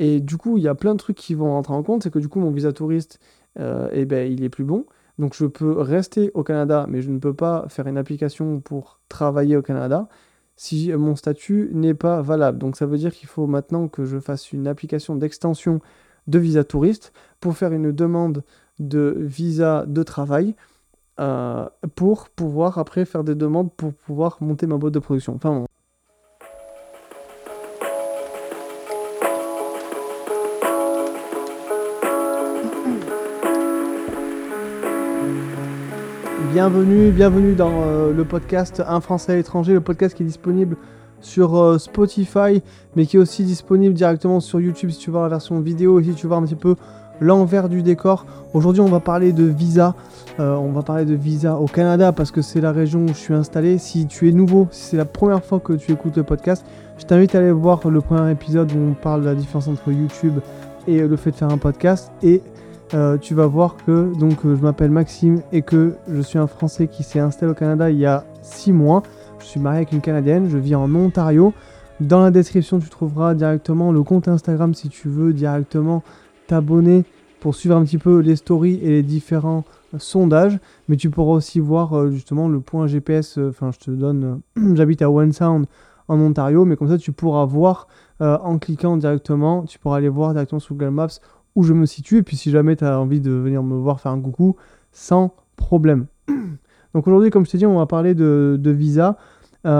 Et du coup, il y a plein de trucs qui vont rentrer en compte. C'est que du coup, mon visa touriste, euh, eh ben, il est plus bon. Donc je peux rester au Canada, mais je ne peux pas faire une application pour travailler au Canada si mon statut n'est pas valable. Donc ça veut dire qu'il faut maintenant que je fasse une application d'extension de visa touriste pour faire une demande de visa de travail euh, pour pouvoir après faire des demandes pour pouvoir monter ma boîte de production. Enfin, Bienvenue, bienvenue dans euh, le podcast Un Français à l'étranger, le podcast qui est disponible sur euh, Spotify, mais qui est aussi disponible directement sur YouTube si tu voir la version vidéo et si tu voir un petit peu l'envers du décor. Aujourd'hui, on va parler de visa. Euh, on va parler de visa au Canada parce que c'est la région où je suis installé. Si tu es nouveau, si c'est la première fois que tu écoutes le podcast, je t'invite à aller voir le premier épisode où on parle de la différence entre YouTube et le fait de faire un podcast. Euh, tu vas voir que donc je m'appelle Maxime et que je suis un Français qui s'est installé au Canada il y a 6 mois. Je suis marié avec une Canadienne, je vis en Ontario. Dans la description, tu trouveras directement le compte Instagram si tu veux directement t'abonner pour suivre un petit peu les stories et les différents sondages. Mais tu pourras aussi voir euh, justement le point GPS. Euh, enfin, je te donne, euh, j'habite à One Sound en Ontario, mais comme ça tu pourras voir en cliquant directement, tu pourras aller voir directement sur Google Maps où je me situe. Et puis si jamais tu as envie de venir me voir faire un coucou, sans problème. Donc aujourd'hui, comme je t'ai dit, on va parler de, visa.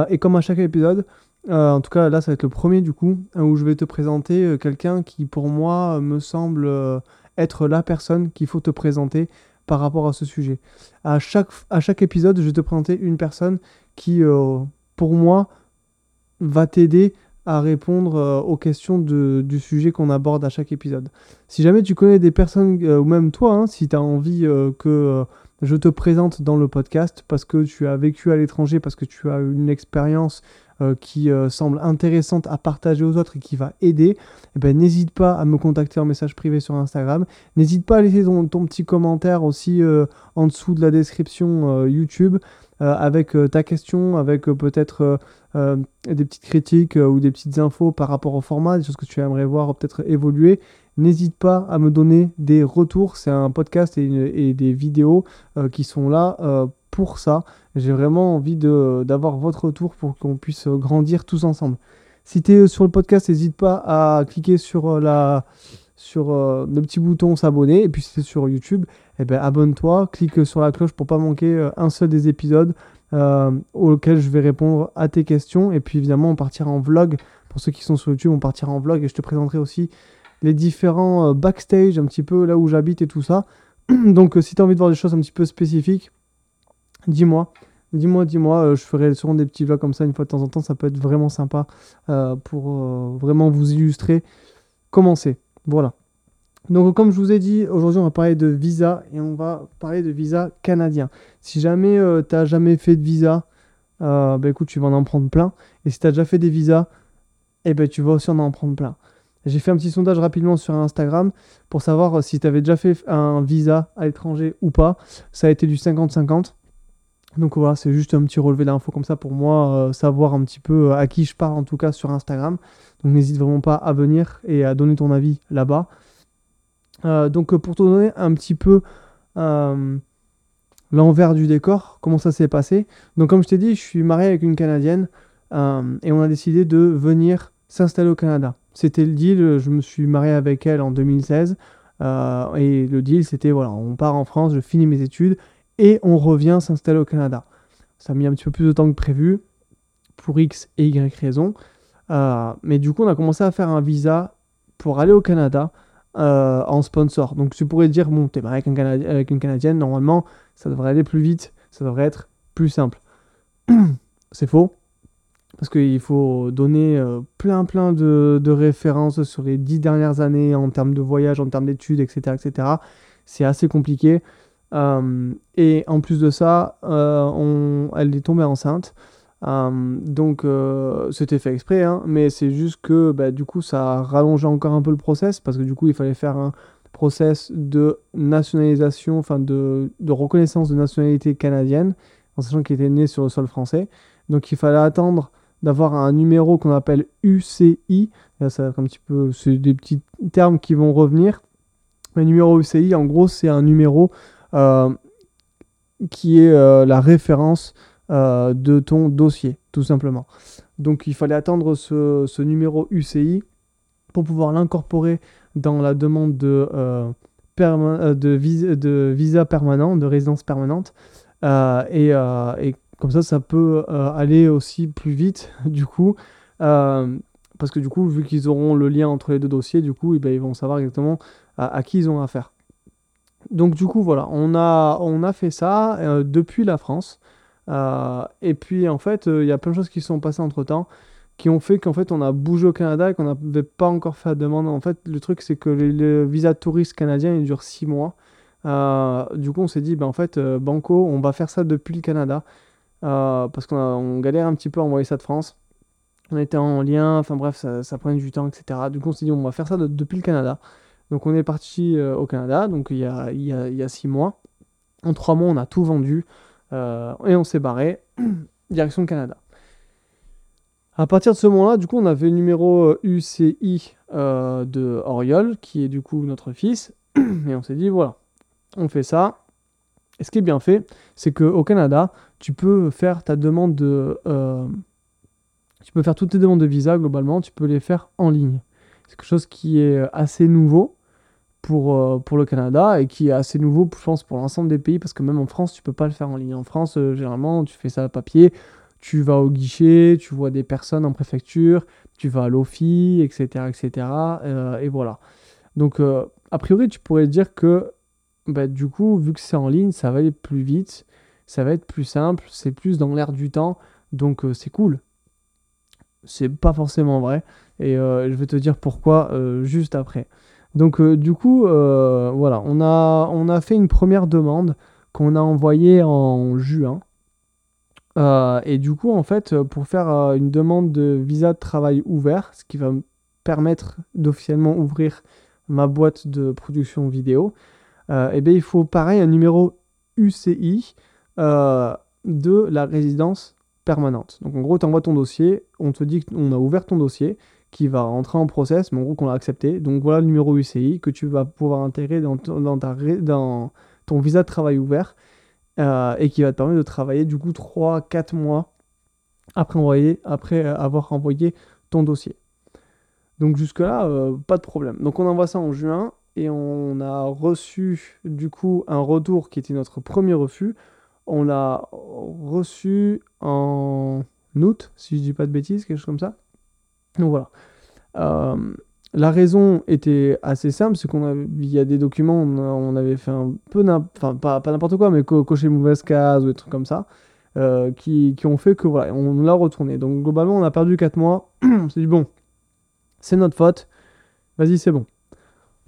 et comme à chaque épisode, euh, en tout cas, là, ça va être le premier du coup, où je vais te présenter euh, quelqu'un qui, pour moi, me semble euh, être la personne qu'il faut te présenter par rapport à ce sujet. À chaque, à chaque épisode, je vais te présenter une personne qui, pour moi, va t'aider à répondre aux questions de, du sujet qu'on aborde à chaque épisode. Si jamais tu connais des personnes, ou même toi, hein, si tu as envie que je te présente dans le podcast parce que tu as vécu à l'étranger, parce que tu as une expérience euh, qui euh, semble intéressante à partager aux autres et qui va aider, eh ben, n'hésite pas à me contacter en message privé sur Instagram. N'hésite pas à laisser ton, petit commentaire aussi euh, en dessous de la description YouTube avec ta question, avec peut-être des petites critiques ou des petites infos par rapport au format, des choses que tu aimerais voir peut-être évoluer. N'hésite pas à me donner des retours. C'est un podcast et, des vidéos qui sont là pour ça. J'ai vraiment envie d'avoir votre retour pour qu'on puisse grandir tous ensemble. Si tu es sur le podcast, n'hésite pas à cliquer sur, euh, la, sur euh, le petit bouton s'abonner. Et puis si tu es sur YouTube, eh ben, abonne-toi, clique sur la cloche pour pas manquer euh, un seul des épisodes auxquels je vais répondre à tes questions. Et puis évidemment, on partira en vlog. Pour ceux qui sont sur YouTube, on partira en vlog et je te présenterai aussi les différents backstage, un petit peu là où j'habite et tout ça. Donc si tu as envie de voir des choses un petit peu spécifiques, Dis-moi, dis-moi, dis-moi, euh, je ferai souvent des petits vlogs comme ça une fois de temps en temps, ça peut être vraiment sympa euh, pour euh, vraiment vous illustrer comment c'est. Voilà. Donc comme je vous ai dit, aujourd'hui on va parler de visa et on va parler de visa canadien. Si jamais tu n'as jamais fait de visa, bah écoute, tu vas en prendre plein. Et si tu as déjà fait des visas, eh ben, tu vas aussi en prendre plein. J'ai fait un petit sondage rapidement sur Instagram pour savoir si tu avais déjà fait un visa à l'étranger ou pas. Ça a été du 50-50. Donc voilà, c'est juste un petit relevé d'infos comme ça pour moi, euh, savoir un petit peu euh, à qui je parle en tout cas sur Instagram. Donc n'hésite vraiment pas à venir et à donner ton avis là-bas. Euh, donc pour te donner un petit peu l'envers du décor, comment ça s'est passé. Donc comme je t'ai dit, je suis marié avec une Canadienne et on a décidé de venir s'installer au Canada. C'était le deal, je me suis marié avec elle en 2016 et le deal c'était voilà, on part en France, je finis mes études et on revient s'installer au Canada. Ça a mis un petit peu plus de temps que prévu pour X et Y raisons. Euh, mais du coup, on a commencé à faire un visa pour aller au Canada euh, en sponsor. Donc tu pourrais dire, bon, t'es marié avec, une Canadienne, normalement, ça devrait aller plus vite, ça devrait être plus simple. C'est faux. Parce qu'il faut donner euh, plein plein de, de, références sur les dix dernières années en termes de voyage, en termes d'études, etc. etc. C'est assez compliqué. Euh, et en plus de ça, euh, elle est tombée enceinte. Euh, donc c'était fait exprès, hein, mais c'est juste que bah, du coup ça a rallongé encore un peu le process parce que du coup il fallait faire un process de nationalisation, enfin de, reconnaissance de nationalité canadienne, en sachant qu'il était né sur le sol français. Donc il fallait attendre d'avoir un numéro qu'on appelle UCI. Là, ça un petit peu, c'est des petits termes qui vont revenir. Le numéro UCI, en gros, c'est un numéro qui est euh, la référence euh, de ton dossier, tout simplement. Donc il fallait attendre ce, numéro UCI pour pouvoir l'incorporer dans la demande de, de, de, visa permanent, de résidence permanente. Et, et, comme ça, ça peut aller aussi plus vite, du coup parce que du coup, vu qu'ils auront le lien entre les deux dossiers, du coup, eh ben, ils vont savoir exactement à, qui ils ont affaire. Donc du coup, voilà, on a, on a fait ça euh, depuis la France. Euh, et puis en fait, euh, il y a plein de choses qui sont passées entre temps qui ont fait qu'en fait on a bougé au Canada et qu'on n'avait pas encore fait la demande. En fait, le truc c'est que le, visa touriste canadien il dure 6 mois. du coup, on s'est dit, ben, en fait, Banco, on va faire ça depuis le Canada parce qu'on galère un petit peu à envoyer ça de France. On était en lien, enfin bref, ça prenait du temps, etc. Du coup, on s'est dit, on va faire ça depuis le Canada. Donc on est parti euh, au Canada, donc il y, a, il, y a, six mois. En trois mois, on a tout vendu euh, et on s'est barré direction Canada. À partir de ce moment-là, du coup, on avait le numéro UCI euh, de Oriol, qui est du coup notre fils, et on s'est dit voilà, on fait ça. Et ce qui est bien fait, c'est qu'au Canada, tu peux faire ta demande de, tu peux faire toutes tes demandes de visa globalement, tu peux les faire en ligne. C'est quelque chose qui est assez nouveau pour, euh, pour le Canada et qui est assez nouveau, je pense, pour l'ensemble des pays parce que même en France, tu peux pas le faire en ligne. En France, euh, généralement, tu fais ça à papier, tu vas au guichet, tu vois des personnes en préfecture, tu vas à l'OFI, etc. etc. Euh, et voilà. Donc, a priori, tu pourrais dire que bah, du coup, vu que c'est en ligne, ça va aller plus vite, ça va être plus simple, c'est plus dans l'air du temps, donc c'est cool. C'est pas forcément vrai, et je vais te dire pourquoi juste après. Donc euh, du coup, euh, voilà, on a, fait une première demande qu'on a envoyée en juin. Euh, et du coup, en fait, pour faire une demande de visa de travail ouvert, ce qui va me permettre d'officiellement ouvrir ma boîte de production vidéo, eh bien, il faut pareil un numéro UCI de la résidence permanente. Donc en gros, tu envoies ton dossier, on te dit qu'on a ouvert ton dossier, qui va rentrer en process, mais en gros qu'on l'a accepté. Donc voilà le numéro UCI que tu vas pouvoir intégrer dans, ton visa de travail ouvert euh, et qui va te permettre de travailler du coup 3-4 mois après, envoyer, après avoir envoyé ton dossier. Donc jusque-là, euh, pas de problème. Donc on envoie ça en juin et on a reçu du coup un retour qui était notre premier refus. On l'a reçu en août, si je dis pas de bêtises, quelque chose comme ça. Donc voilà. Euh, la raison était assez simple, c'est qu'on y a des documents, on, avait fait un peu, enfin pas, n'importe quoi, mais co cocher mauvaise case ou des trucs comme ça, euh, qui, ont fait que voilà, on l'a retourné. Donc globalement, on a perdu 4 mois. on s'est dit bon, c'est notre faute, vas-y, c'est bon.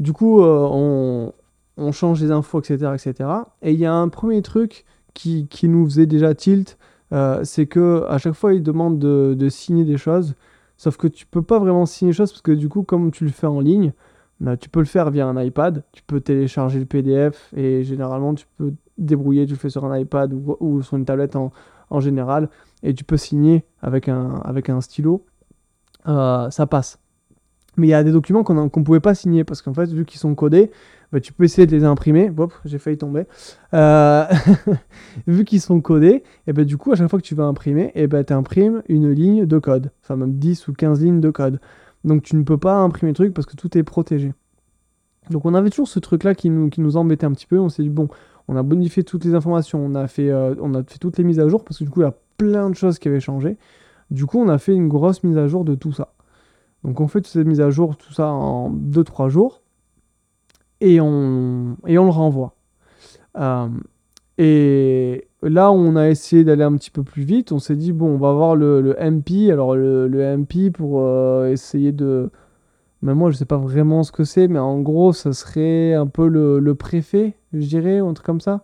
Du coup, euh, on, change les infos, etc., etc. Et il y a un premier truc qui, nous faisait déjà tilt, c'est que à chaque fois, ils demandent de, de signer des choses. Sauf que tu peux pas vraiment signer les choses parce que du coup, comme tu le fais en ligne, bah, tu peux le faire via un iPad, tu peux télécharger le PDF et généralement tu peux débrouiller, tu le fais sur un iPad ou, sur une tablette en, général et tu peux signer avec un, avec un stylo. Euh, ça passe. Mais il y a des documents qu'on ne pouvait pas signer parce qu'en fait, vu qu'ils sont codés, bah, tu peux essayer de les imprimer. J'ai failli tomber. Euh, vu qu'ils sont codés, et ben du coup, à chaque fois que tu vas imprimer, et ben tu imprimes une ligne de code. Enfin, même 10 ou 15 lignes de code. Donc tu ne peux pas imprimer le truc parce que tout est protégé. Donc on avait toujours ce truc-là qui nous, embêtait un petit peu. On s'est dit, bon, on a bonifié toutes les informations, euh, on a fait toutes les mises à jour parce que du coup, il y a plein de choses qui avaient changé. Du coup, on a fait une grosse mise à jour de tout ça. Donc on fait toutes ces mises à jour, tout ça en 2-3 jours et on, et on le renvoie. Euh, et là, on a essayé d'aller un petit peu plus vite. On s'est dit, bon, on va voir le, MP. Alors, le, MP, pour euh, essayer de. Mais moi, je sais pas vraiment ce que c'est, mais en gros, ça serait un peu le, préfet, je dirais, ou un truc comme ça.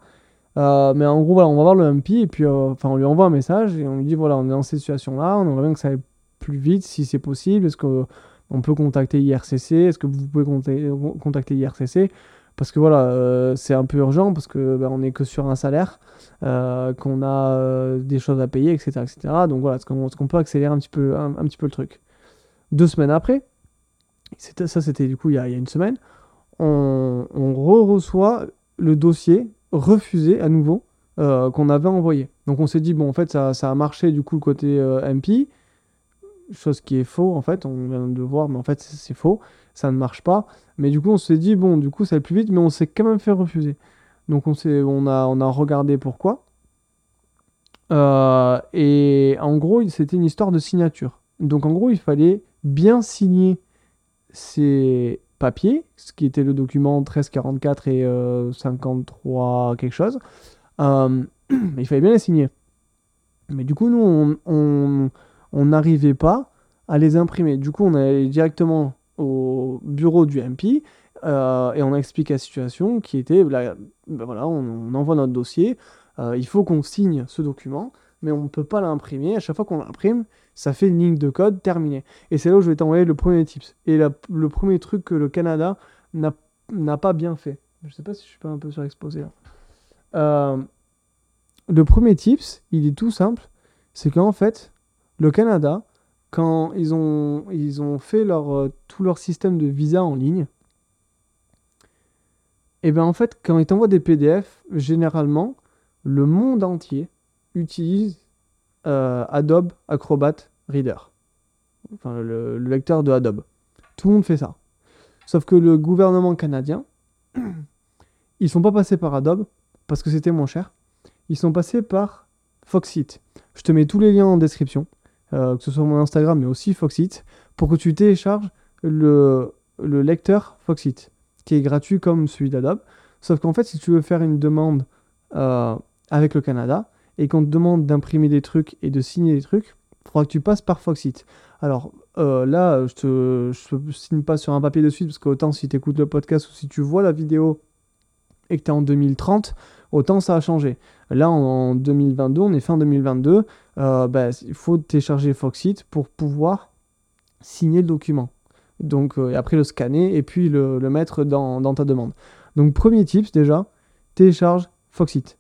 Euh, mais en gros, voilà, on va voir le MP et puis enfin, on lui envoie un message et on lui dit voilà, on est dans cette situation-là, on aimerait bien que ça aille plus vite si c'est possible? Est-ce que on peut contacter IRCC. Est-ce que vous pouvez contacter IRCC parce que voilà, euh, c'est un peu urgent, parce que ben, on n'est que sur un salaire, euh, qu'on a euh, des choses à payer, etc. etc. Donc voilà, est-ce qu'on peut accélérer un petit peu, un, petit peu le truc? Deux semaines après, ça c'était du coup il y, a, une semaine, on, re-reçoit le dossier refusé à nouveau qu'on avait envoyé. Donc on s'est dit, bon en fait ça, ça, a marché du coup le côté MP, chose qui est faux en fait, on vient de voir, mais en fait c'est faux ça ne marche pas. Mais du coup, on s'est dit, bon, du coup, ça va plus vite, mais on s'est quand même fait refuser. Donc, on, on, a, on a regardé pourquoi. Euh, et en gros, c'était une histoire de signature. Donc, en gros, il fallait bien signer ces papiers, ce qui était le document 1344 et 53 euh, quelque chose. Euh, il fallait bien les signer. Mais du coup, nous, on n'arrivait pas à les imprimer. Du coup, on allait directement au bureau du MP euh, et on explique la situation qui était ben voilà, on, envoie notre dossier, euh, il faut qu'on signe ce document, mais on ne peut pas l'imprimer. À chaque fois qu'on l'imprime, ça fait une ligne de code terminée. Et c'est là où je vais t'envoyer le premier tips. Et le premier truc que le Canada n'a pas bien fait. Je sais pas si je suis pas un peu surexposé là. Euh, le premier tips, il est tout simple, c'est qu'en fait, le Canada quand ils ont, fait leur, euh, tout leur système de visa en ligne, et eh bien en fait, quand ils t'envoient des PDF, généralement, le monde entier utilise euh, Adobe Acrobat Reader. Enfin, le, lecteur de Adobe. Tout le monde fait ça. Sauf que le gouvernement canadien, ils sont pas passés par Adobe parce que c'était moins cher. Ils sont passés par Foxit. Je te mets tous les liens en description. Euh, que ce soit mon Instagram, mais aussi Foxit, pour que tu télécharges le, le lecteur Foxit, qui est gratuit comme celui d'Adobe. Sauf qu'en fait, si tu veux faire une demande euh, avec le Canada, et qu'on te demande d'imprimer des trucs et de signer des trucs, il faudra que tu passes par Foxit. Alors euh, là, je ne signe pas sur un papier de suite, parce qu'autant si tu écoutes le podcast ou si tu vois la vidéo et que tu es en 2030, autant ça a changé. Là, en 2022, on est fin 2022, euh, bah, il faut télécharger Foxit pour pouvoir signer le document. Donc, euh, après le scanner et puis le, mettre dans, ta demande. Donc, premier tips déjà, télécharge Foxit.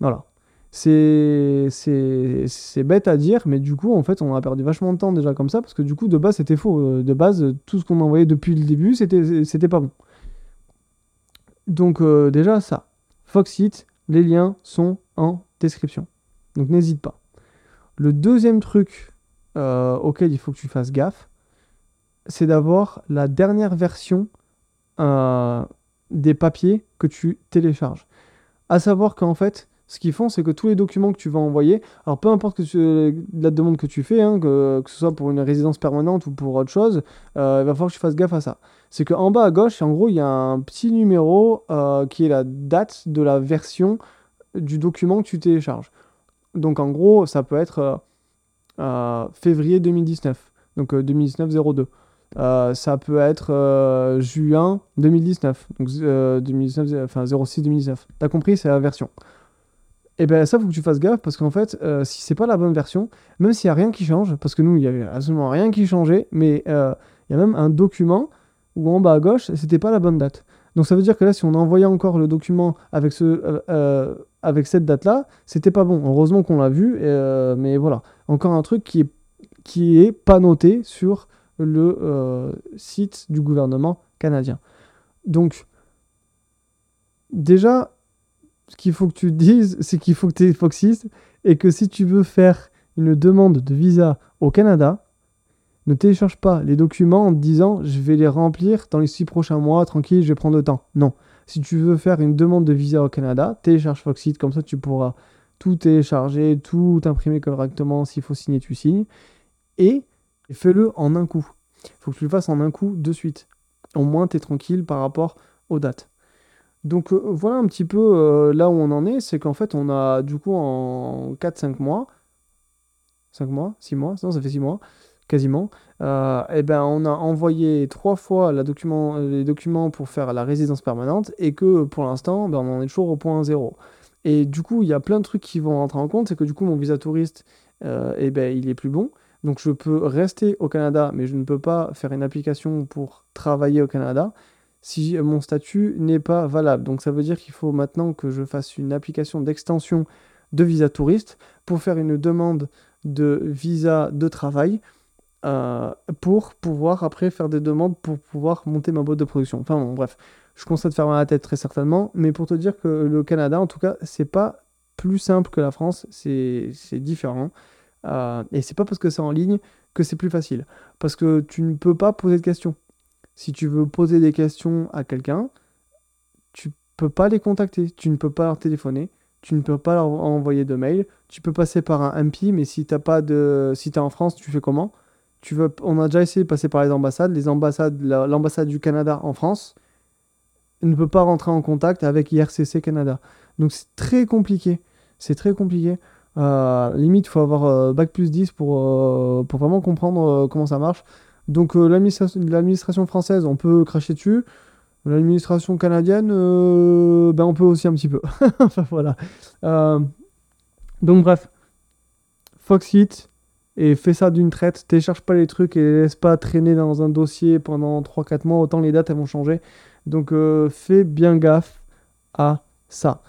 Voilà. C'est bête à dire, mais du coup, en fait, on a perdu vachement de temps déjà comme ça, parce que du coup, de base, c'était faux. Euh, de base, tout ce qu'on envoyait depuis le début, c'était pas bon. Donc, déjà, ça. Foxit, les liens sont en description. Donc, n'hésite pas. Le deuxième truc euh, auquel il faut que tu fasses gaffe, c'est d'avoir la dernière version euh, des papiers que tu télécharges. À savoir qu'en fait, ce qu'ils font, c'est que tous les documents que tu vas envoyer, alors peu importe la demande que tu fais, hein, que, ce soit pour une résidence permanente ou pour autre chose, euh, il va falloir que tu fasses gaffe à ça. C'est qu'en bas à gauche, en gros, il y a un petit numéro qui est la date de la version du document que tu télécharges. Donc en gros, ça peut être euh, euh, février 2019, donc 2019-02. Euh, ça peut être juin 2019, donc 2019, enfin 06-2019. T'as compris, c'est la version. Et eh bien ça, faut que tu fasses gaffe parce qu'en fait, si c'est pas la bonne version, même s'il n'y a rien qui change, parce que nous, il n'y avait absolument rien qui changeait, mais il y a même un document où en bas à gauche, c'était pas la bonne date. Donc ça veut dire que là, si on envoyait encore le document avec, euh, euh, cette date-là, c'était pas bon. Heureusement qu'on l'a vu, euh, mais voilà. Encore un truc qui est, pas noté sur le site du gouvernement canadien. Donc, déjà, ce qu'il faut que tu dises, c'est qu'il faut que tu es Foxys et que si tu veux faire une demande de visa au Canada, ne télécharge pas les documents en te disant je vais les remplir dans les six prochains mois, tranquille, je vais prendre le temps. Non. Si tu veux faire une demande de visa au Canada, télécharge Foxit, comme ça tu pourras tout télécharger, tout imprimer correctement. S'il faut signer, tu signes. Et fais-le en un coup. Il faut que tu le fasses en un coup de suite. Au moins, tu es tranquille par rapport aux dates. Donc euh, voilà un petit peu euh, là où on en est, c'est qu'en fait on a du coup en 4-5 mois, 5 mois, 6 mois, non ça fait 6 mois, quasiment, euh, et ben on a envoyé trois fois les documents pour faire la résidence permanente et que pour l'instant, ben, on en est toujours au point zéro. Et du coup, il y a plein de trucs qui vont rentrer en compte, c'est que du coup, mon visa touriste, euh, et ben, il est plus bon. Donc je peux rester au Canada, mais je ne peux pas faire une application pour travailler au Canada. si mon statut n'est pas valable. Donc ça veut dire qu'il faut maintenant que je fasse une application d'extension de visa touriste pour faire une demande de visa de travail euh, pour pouvoir après faire des demandes pour pouvoir monter ma boîte de production. Enfin bon, bref, je constate faire mal la tête très certainement, mais pour te dire que le Canada, en tout cas, c'est pas plus simple que la France, c'est différent. Euh, et c'est pas parce que c'est en ligne que c'est plus facile. Parce que tu ne peux pas poser de questions. Si tu veux poser des questions à quelqu'un, tu peux pas les contacter, tu ne peux pas leur téléphoner, tu ne peux pas leur envoyer de mail, tu peux passer par un MP, mais si t'as pas de, si es en France, tu fais comment? On a déjà essayé de passer par les ambassades, l'ambassade du Canada en France ne peut pas rentrer en contact avec IRCC Canada. Donc c'est très compliqué, c'est très compliqué. Euh, limite, il faut avoir euh, bac plus 10 pour, euh, pour vraiment comprendre comment ça marche. Donc l'administration française, on peut cracher dessus. L'administration canadienne, ben, on peut aussi un petit peu. enfin voilà. donc bref, Foxit et fais ça d'une traite. Télécharge pas les trucs et laisse pas traîner dans un dossier pendant 3-4 mois. Autant les dates elles vont changer. Donc fais bien gaffe à ça.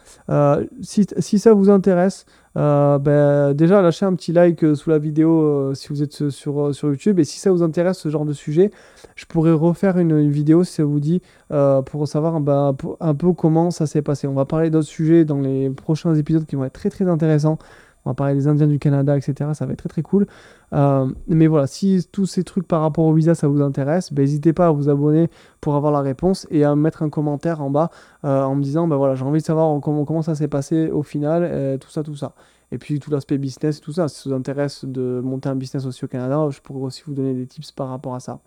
si, si, ça vous intéresse, euh, ben, déjà lâchez un petit like euh, sous la vidéo euh, si vous êtes sur, sur YouTube. Et si ça vous intéresse ce genre de sujet, je pourrais refaire une, vidéo si ça vous dit pour savoir ben, un peu comment ça s'est passé. On va parler d'autres sujets dans les prochains épisodes qui vont être très très intéressants. On va parler des Indiens du Canada, etc. Ça va être très très cool. mais voilà, si tous ces trucs par rapport au visa ça vous intéresse, ben, n'hésitez pas à vous abonner pour avoir la réponse et à mettre un commentaire en bas en me disant ben voilà, j'ai envie de savoir comment, ça s'est passé au final, tout ça, tout ça. Et puis tout l'aspect business, tout ça. Si ça vous intéresse de monter un business aussi au Canada, je pourrais aussi vous donner des tips par rapport à ça.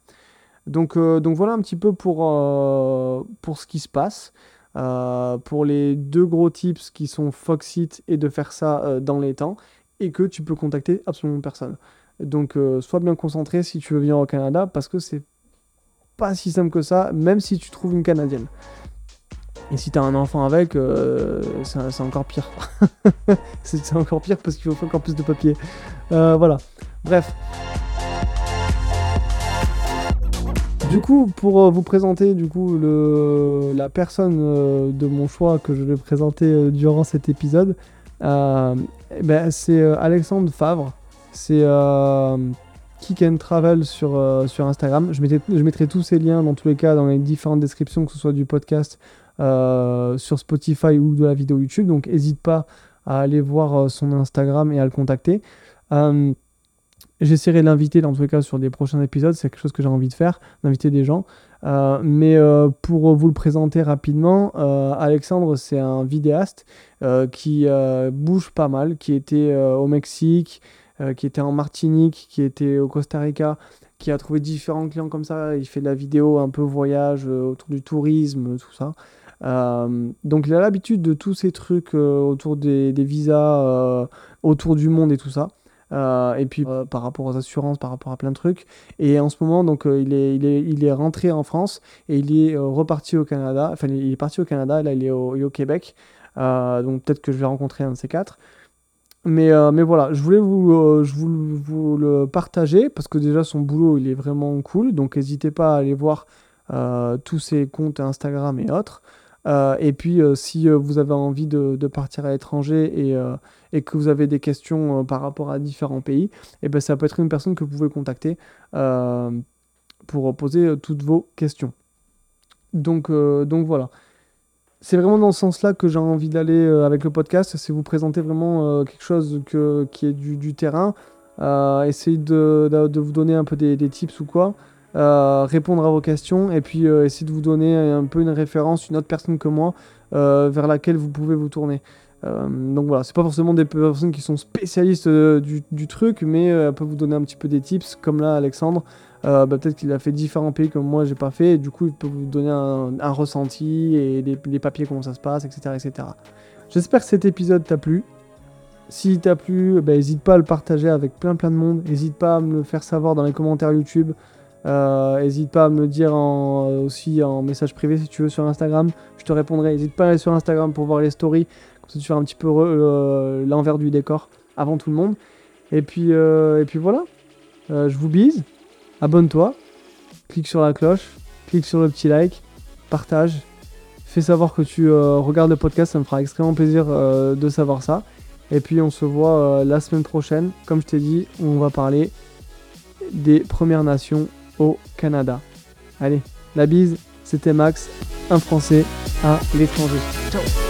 Donc, euh, donc voilà un petit peu pour, euh, pour ce qui se passe. Euh, pour les deux gros tips qui sont Foxit et de faire ça dans les temps et que tu peux contacter absolument personne. Donc sois bien concentré si tu veux venir au Canada parce que c'est pas si simple que ça, même si tu trouves une Canadienne. Et si t'as un enfant avec, euh, c'est encore pire. c'est encore pire parce qu'il faut encore plus de papier. Euh, voilà. Bref. Du coup, pour euh, vous présenter du coup le, la personne de mon choix que je vais présenter durant cet épisode, eh ben, c'est Alexandre Favre. C'est Kick and Travel sur, sur Instagram. Je, mettrai tous ces liens dans tous les cas dans les différentes descriptions, que ce soit du podcast euh, sur Spotify ou de la vidéo YouTube. Donc n'hésite pas à aller voir euh, son Instagram et à le contacter. Euh, j'essaierai de l'inviter dans tous les cas sur des prochains épisodes, c'est quelque chose que j'ai envie de faire, d'inviter des gens. mais pour vous le présenter rapidement, Alexandre c'est un vidéaste qui bouge pas mal, qui était au Mexique, qui était en Martinique, qui était au Costa Rica, qui a trouvé différents clients comme ça. Il fait de la vidéo un peu voyage autour du tourisme, tout ça. Euh, donc il a l'habitude de tous ces trucs euh, autour des, visas, euh, autour du monde et tout ça. Et puis par rapport aux assurances, par rapport à plein de trucs. Et en ce moment, donc il, est, il, est, il est rentré en France et il est reparti au Canada. Enfin, il est parti au Canada, là il est au, au Québec. donc peut-être que je vais rencontrer un de ces quatre. Mais, mais voilà, je voulais vous, je voulais vous le partager parce que déjà son boulot il est vraiment cool. Donc n'hésitez pas à aller voir tous ses comptes Instagram et autres. Euh, et puis, euh, si euh, vous avez envie de, partir à l'étranger et, que vous avez des questions par rapport à différents pays, eh ben, ça peut être une personne que vous pouvez contacter pour poser toutes vos questions. Donc, donc voilà. C'est vraiment dans ce sens-là que j'ai envie d'aller avec le podcast, c'est vous présenter vraiment quelque chose qui est du, terrain, essayer de, vous donner un peu des tips ou quoi. Euh, répondre à vos questions et puis euh, essayer de vous donner un peu une référence, une autre personne que moi euh, vers laquelle vous pouvez vous tourner. donc voilà, c'est pas forcément des personnes qui sont spécialistes du, truc, mais elles peuvent vous donner un petit peu des tips, comme là Alexandre. Bah, peut-être qu'il a fait différents pays comme moi j'ai pas fait, du coup il peut vous donner un, ressenti et les, papiers comment ça se passe, etc. etc. J'espère que cet épisode t'a plu. S'il t'a plu, n'hésite bah, pas à le partager avec plein plein de monde. N'hésite pas à me le faire savoir dans les commentaires YouTube. Euh, N'hésite pas à me dire euh, aussi en message privé si tu veux sur Instagram. Je te répondrai. N'hésite pas à aller sur Instagram pour voir les stories. Comme ça, tu fais un petit peu euh, l'envers du décor avant tout le monde. Et puis, et puis voilà. je vous bise. Abonne-toi. Clique sur la cloche. Clique sur le petit like. Partage fais savoir que tu regardes le podcast, ça me fera extrêmement plaisir de savoir ça. Et puis on se voit la semaine prochaine. Comme je t'ai dit, on va parler des Premières Nations au Canada. Allez, la bise, c'était Max, un Français à l'étranger.